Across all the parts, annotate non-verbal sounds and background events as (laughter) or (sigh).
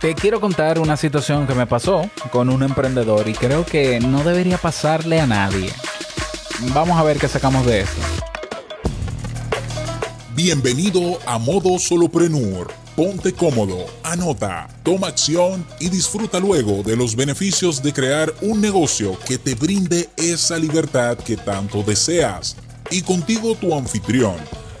Te quiero contar una situación que me pasó con un emprendedor y creo que no debería pasarle a nadie. Vamos a ver qué sacamos de eso. Bienvenido a Modo Soloprenur. Ponte cómodo, anota, toma acción y disfruta luego de los beneficios de crear un negocio que te brinde esa libertad que tanto deseas. Y contigo tu anfitrión,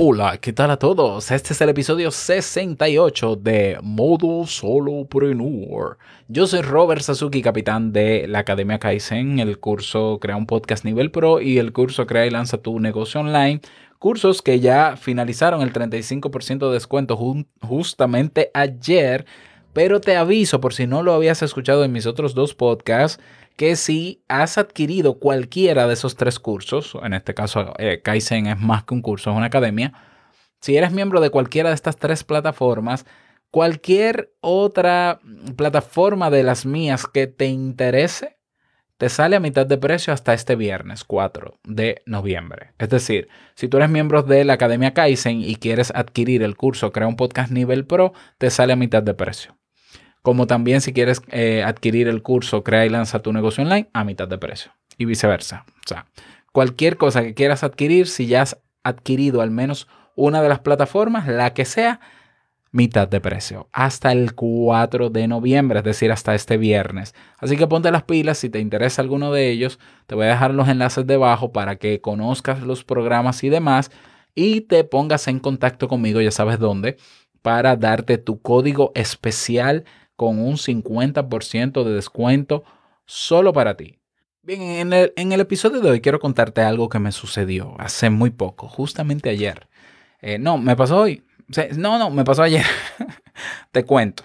Hola, ¿qué tal a todos? Este es el episodio 68 de Modo Solopreneur. Yo soy Robert Sasuki, capitán de la Academia Kaizen, el curso Crea un Podcast Nivel Pro y el curso Crea y Lanza tu Negocio Online. Cursos que ya finalizaron el 35% de descuento justamente ayer. Pero te aviso, por si no lo habías escuchado en mis otros dos podcasts, que si has adquirido cualquiera de esos tres cursos, en este caso eh, Kaizen es más que un curso, es una academia, si eres miembro de cualquiera de estas tres plataformas, cualquier otra plataforma de las mías que te interese, te sale a mitad de precio hasta este viernes 4 de noviembre. Es decir, si tú eres miembro de la Academia Kaizen y quieres adquirir el curso Crea un podcast nivel pro, te sale a mitad de precio como también si quieres eh, adquirir el curso Crea y lanza tu negocio online a mitad de precio y viceversa. O sea, cualquier cosa que quieras adquirir, si ya has adquirido al menos una de las plataformas, la que sea, mitad de precio, hasta el 4 de noviembre, es decir, hasta este viernes. Así que ponte las pilas, si te interesa alguno de ellos, te voy a dejar los enlaces debajo para que conozcas los programas y demás y te pongas en contacto conmigo, ya sabes dónde, para darte tu código especial con un 50% de descuento solo para ti. Bien, en el, episodio de hoy quiero contarte algo que me sucedió hace muy poco, justamente ayer. Eh, no, me pasó hoy. No, no, me pasó ayer. (laughs) Te cuento.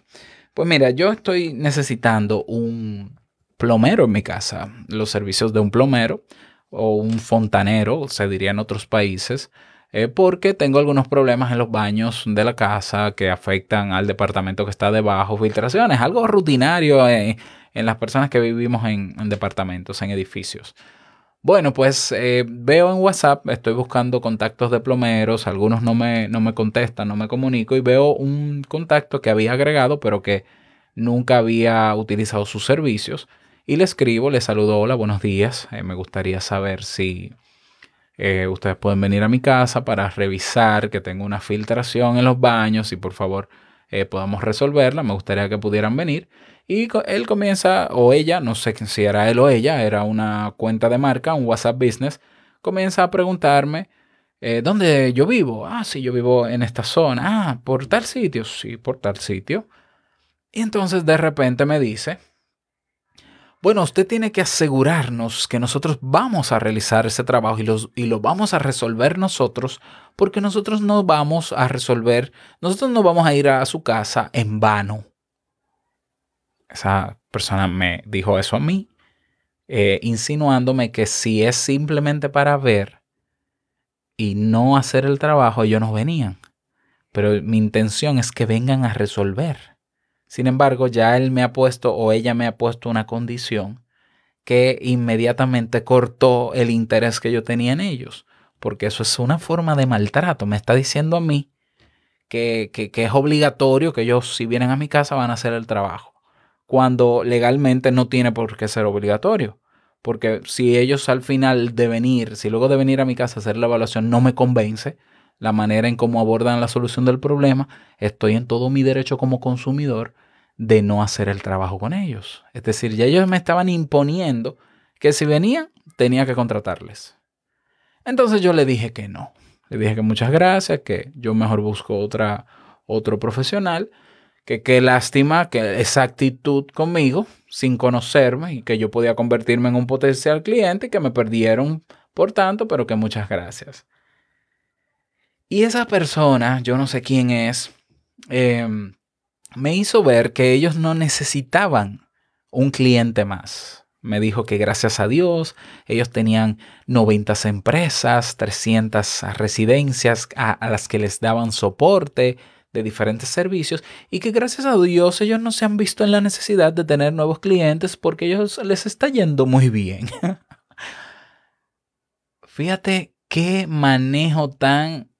Pues mira, yo estoy necesitando un plomero en mi casa, los servicios de un plomero o un fontanero, se diría en otros países, eh, porque tengo algunos problemas en los baños de la casa que afectan al departamento que está debajo, filtraciones, algo rutinario en las personas que vivimos en, departamentos, en edificios. Bueno, pues eh, veo en WhatsApp, estoy buscando contactos de plomeros, algunos no me, no me contestan, no me comunico y veo un contacto que había agregado pero que nunca había utilizado sus servicios y le escribo, le saludo, hola, buenos días, eh, me gustaría saber si eh, ustedes pueden venir a mi casa para revisar que tengo una filtración en los baños y por favor eh, podamos resolverla. Me gustaría que pudieran venir. Y él comienza, o ella, no sé si era él o ella, era una cuenta de marca, un WhatsApp Business, comienza a preguntarme eh, dónde yo vivo. Ah, sí, yo vivo en esta zona. Ah, por tal sitio. Sí, por tal sitio. Y entonces de repente me dice, bueno, usted tiene que asegurarnos que nosotros vamos a realizar ese trabajo y, y, lo vamos a resolver nosotros, porque nosotros no vamos a resolver, nosotros no vamos a ir a su casa en vano. Esa persona me dijo eso a mí, eh, insinuándome que si es simplemente para ver y no hacer el trabajo, ellos no venían. Pero mi intención es que vengan a resolver. Sin embargo, ya él me ha puesto o ella me ha puesto una condición que inmediatamente cortó el interés que yo tenía en ellos, porque eso es una forma de maltrato. Me está diciendo a mí que, que, es obligatorio que ellos, si vienen a mi casa, van a hacer el trabajo, cuando legalmente no tiene por qué ser obligatorio. Porque si ellos al final de venir, si luego de venir a mi casa a hacer la evaluación no me convence, la manera en cómo abordan la solución del problema, estoy en todo mi derecho como consumidor de no hacer el trabajo con ellos. Es decir, ya ellos me estaban imponiendo que si venían, tenía que contratarles. Entonces yo le dije que no. Le dije que muchas gracias, que yo mejor busco otra, otro profesional, que qué lástima que esa actitud conmigo, sin conocerme, y que yo podía convertirme en un potencial cliente, y que me perdieron por tanto, pero que muchas gracias. Y esa persona, yo no sé quién es, eh, me hizo ver que ellos no necesitaban un cliente más. Me dijo que gracias a Dios ellos tenían 90 empresas, 300 residencias a, las que les daban soporte de diferentes servicios y que gracias a Dios ellos no se han visto en la necesidad de tener nuevos clientes porque ellos les está yendo muy bien. (laughs) Fíjate qué manejo tan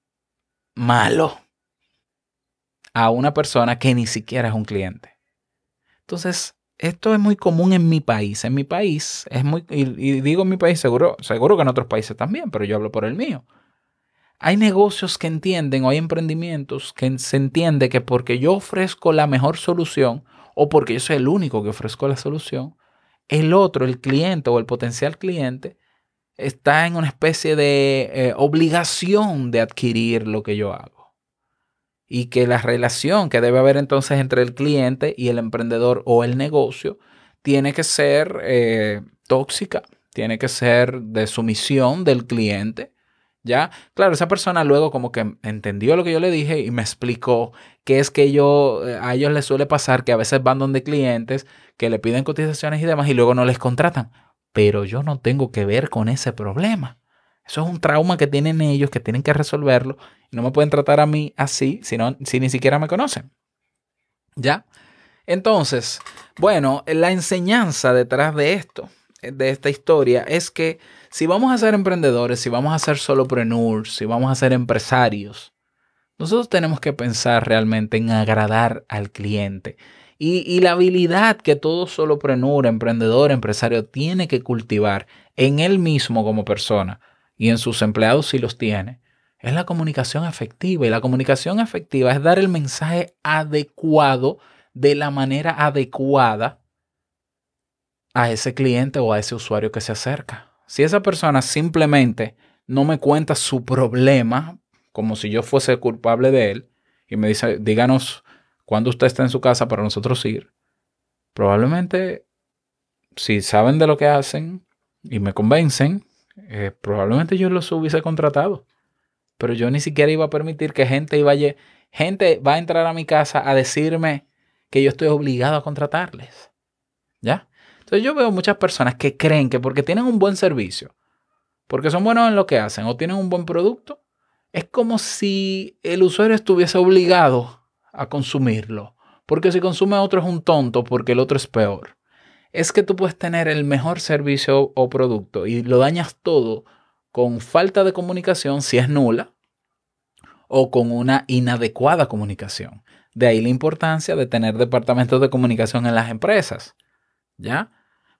malo a una persona que ni siquiera es un cliente. Entonces, esto es muy común en mi país. En mi país es muy, y, digo en mi país seguro, seguro que en otros países también, pero yo hablo por el mío. Hay negocios que entienden o hay emprendimientos que se entiende que porque yo ofrezco la mejor solución o porque yo soy el único que ofrezco la solución, el otro, el cliente o el potencial cliente, está en una especie de eh, obligación de adquirir lo que yo hago y que la relación que debe haber entonces entre el cliente y el emprendedor o el negocio tiene que ser eh, tóxica, tiene que ser de sumisión del cliente. ¿Ya? Claro, esa persona luego como que entendió lo que yo le dije y me explicó que es que yo, eh, a ellos les suele pasar que a veces van donde clientes que le piden cotizaciones y demás y luego no les contratan. Pero yo no tengo que ver con ese problema. Eso es un trauma que tienen ellos, que tienen que resolverlo. No me pueden tratar a mí así si, si ni siquiera me conocen. ¿Ya? Entonces, bueno, la enseñanza detrás de esto, de esta historia, es que si vamos a ser emprendedores, si vamos a ser solopreneurs, si vamos a ser empresarios, nosotros tenemos que pensar realmente en agradar al cliente. Y, y, la habilidad que todo solopreneur, emprendedor, empresario tiene que cultivar en él mismo como persona y en sus empleados si los tiene, es la comunicación efectiva. Y la comunicación efectiva es dar el mensaje adecuado de la manera adecuada a ese cliente o a ese usuario que se acerca. Si esa persona simplemente no me cuenta su problema, como si yo fuese culpable de él, y me dice, díganos cuándo usted está en su casa para nosotros ir, probablemente si saben de lo que hacen y me convencen, eh, probablemente yo los hubiese contratado. Pero yo ni siquiera iba a permitir que gente iba a, gente va a entrar a mi casa a decirme que yo estoy obligado a contratarles. ¿Ya? Entonces yo veo muchas personas que creen que porque tienen un buen servicio, porque son buenos en lo que hacen o tienen un buen producto, es como si el usuario estuviese obligado a consumirlo. Porque si consume a otro es un tonto porque el otro es peor es que tú puedes tener el mejor servicio o producto y lo dañas todo con falta de comunicación si es nula o con una inadecuada comunicación. De ahí la importancia de tener departamentos de comunicación en las empresas. ¿Ya?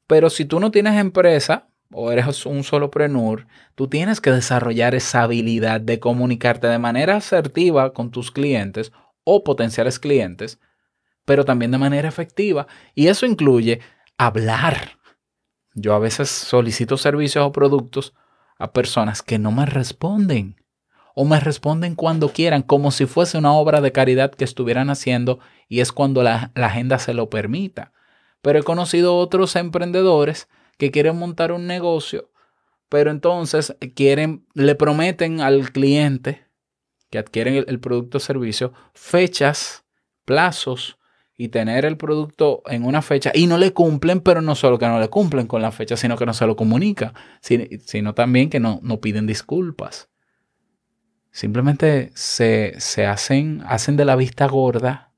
Pero si tú no tienes empresa o eres un solo prenur, tú tienes que desarrollar esa habilidad de comunicarte de manera asertiva con tus clientes o potenciales clientes, pero también de manera efectiva. Y eso incluye hablar. Yo a veces solicito servicios o productos a personas que no me responden o me responden cuando quieran, como si fuese una obra de caridad que estuvieran haciendo y es cuando la, agenda se lo permita. Pero he conocido otros emprendedores que quieren montar un negocio, pero entonces quieren, le prometen al cliente que adquieren el, el producto o servicio fechas, plazos y tener el producto en una fecha y no le cumplen, pero no solo que no le cumplen con la fecha, sino que no se lo comunica, sino también que no, no piden disculpas. Simplemente se, hacen, hacen de la vista gorda.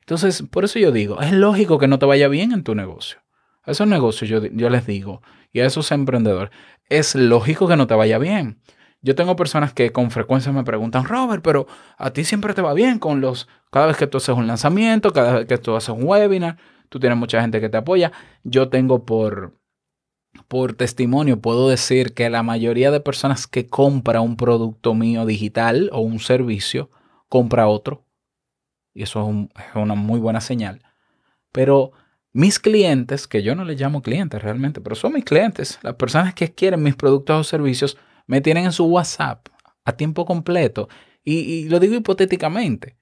Entonces, por eso yo digo, es lógico que no te vaya bien en tu negocio. A esos negocios yo, yo les digo, y a esos emprendedores, es lógico que no te vaya bien. Yo tengo personas que con frecuencia me preguntan, Robert, pero a ti siempre te va bien con los, cada vez que tú haces un lanzamiento, cada vez que tú haces un webinar, tú tienes mucha gente que te apoya. Yo tengo por, por testimonio, puedo decir que la mayoría de personas que compra un producto mío digital o un servicio, compra otro. Y eso es, es una muy buena señal. Pero mis clientes, que yo no les llamo clientes realmente, pero son mis clientes, las personas que quieren mis productos o servicios, me tienen en su WhatsApp a tiempo completo. Y, lo digo hipotéticamente,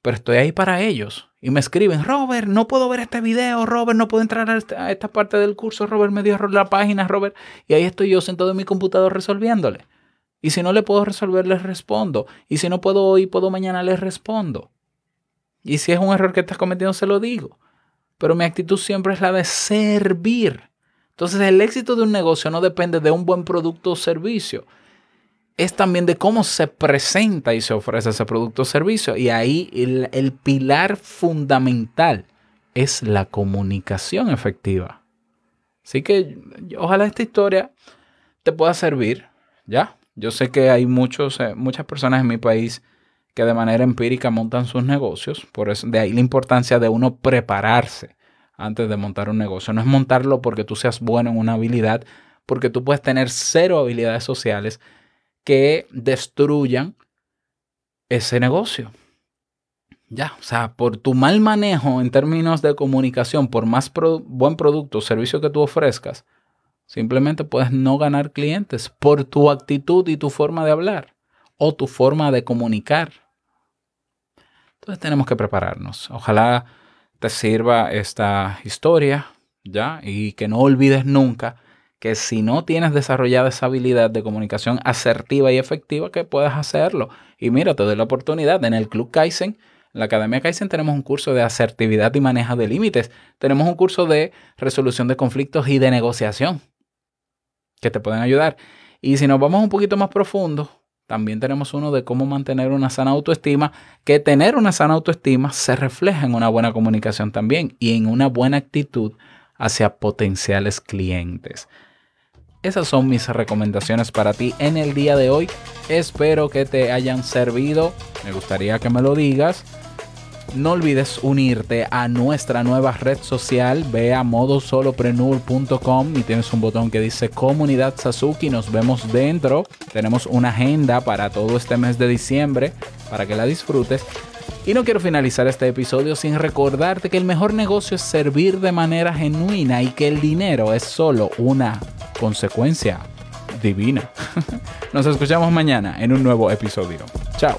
pero estoy ahí para ellos. Y me escriben, Robert, no puedo ver este video, Robert, no puedo entrar a esta, esta parte del curso, Robert me dio la página, Robert. Y ahí estoy yo sentado en mi computador resolviéndole. Y si no le puedo resolver, les respondo. Y si no puedo hoy, puedo mañana, les respondo. Y si es un error que estás cometiendo, se lo digo. Pero mi actitud siempre es la de servir. Entonces el éxito de un negocio no depende de un buen producto o servicio. Es también de cómo se presenta y se ofrece ese producto o servicio. Y ahí el, pilar fundamental es la comunicación efectiva. Así que ojalá esta historia te pueda servir, ¿ya? Yo sé que hay muchos, eh, muchas personas en mi país que de manera empírica montan sus negocios, por eso de ahí la importancia de uno prepararse antes de montar un negocio. No es montarlo porque tú seas bueno en una habilidad, porque tú puedes tener cero habilidades sociales que destruyan ese negocio. Ya, o sea, por tu mal manejo en términos de comunicación, por más buen producto o servicio que tú ofrezcas, simplemente puedes no ganar clientes por tu actitud y tu forma de hablar o tu forma de comunicar. Entonces tenemos que prepararnos. Ojalá te sirva esta historia, ¿ya? Y que no olvides nunca que si no tienes desarrollada esa habilidad de comunicación asertiva y efectiva, que puedas hacerlo. Y mira, te doy la oportunidad en el Club Kaizen en la Academia Kaizen tenemos un curso de asertividad y manejo de límites. Tenemos un curso de resolución de conflictos y de negociación que te pueden ayudar. Y si nos vamos un poquito más profundo, también tenemos uno de cómo mantener una sana autoestima, que tener una sana autoestima se refleja en una buena comunicación también y en una buena actitud hacia potenciales clientes. Esas son mis recomendaciones para ti en el día de hoy. Espero que te hayan servido. Me gustaría que me lo digas. No olvides unirte a nuestra nueva red social. Ve a modosoloprenur.com y tienes un botón que dice Comunidad Sasuki. Nos vemos dentro. Tenemos una agenda para todo este mes de diciembre para que la disfrutes. Y no quiero finalizar este episodio sin recordarte que el mejor negocio es servir de manera genuina y que el dinero es solo una consecuencia divina. (laughs) Nos escuchamos mañana en un nuevo episodio. Chao.